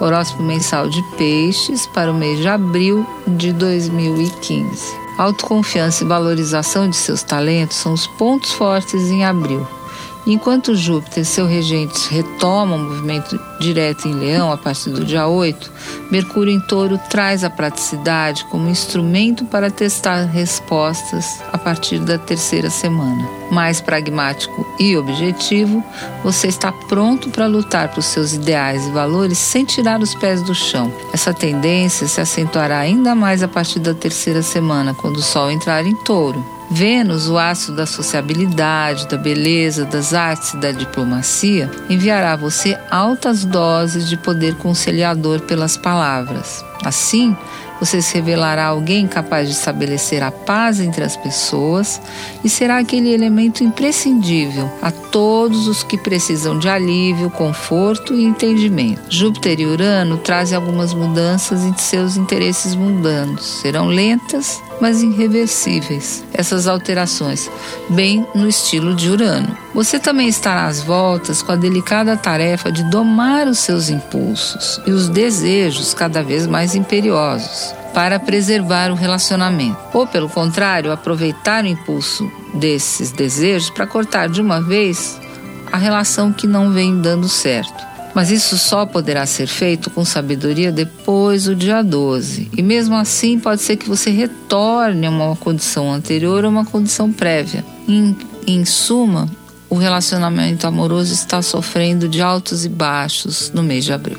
Horóscopo mensal de Peixes para o mês de abril de 2015. Autoconfiança e valorização de seus talentos são os pontos fortes em abril. Enquanto Júpiter, seu regente, retoma o movimento direto em Leão a partir do dia 8, Mercúrio em Touro traz a praticidade como instrumento para testar respostas a partir da terceira semana. Mais pragmático e objetivo, você está pronto para lutar por seus ideais e valores sem tirar os pés do chão. Essa tendência se acentuará ainda mais a partir da terceira semana, quando o Sol entrar em Touro. Vênus, o astro da sociabilidade, da beleza, das artes e da diplomacia, enviará a você altas doses de poder conciliador pelas palavras. Assim, você se revelará alguém capaz de estabelecer a paz entre as pessoas e será aquele elemento imprescindível a todos os que precisam de alívio, conforto e entendimento. Júpiter e Urano trazem algumas mudanças em seus interesses mundanos. Serão lentas, mas irreversíveis. Essas alterações, bem no estilo de Urano. Você também estará às voltas com a delicada tarefa de domar os seus impulsos e os desejos cada vez mais imperiosos para preservar o relacionamento. Ou, pelo contrário, aproveitar o impulso desses desejos para cortar de uma vez a relação que não vem dando certo. Mas isso só poderá ser feito com sabedoria depois do dia 12. E mesmo assim, pode ser que você retorne a uma condição anterior ou uma condição prévia. Em, em suma, o relacionamento amoroso está sofrendo de altos e baixos no mês de abril.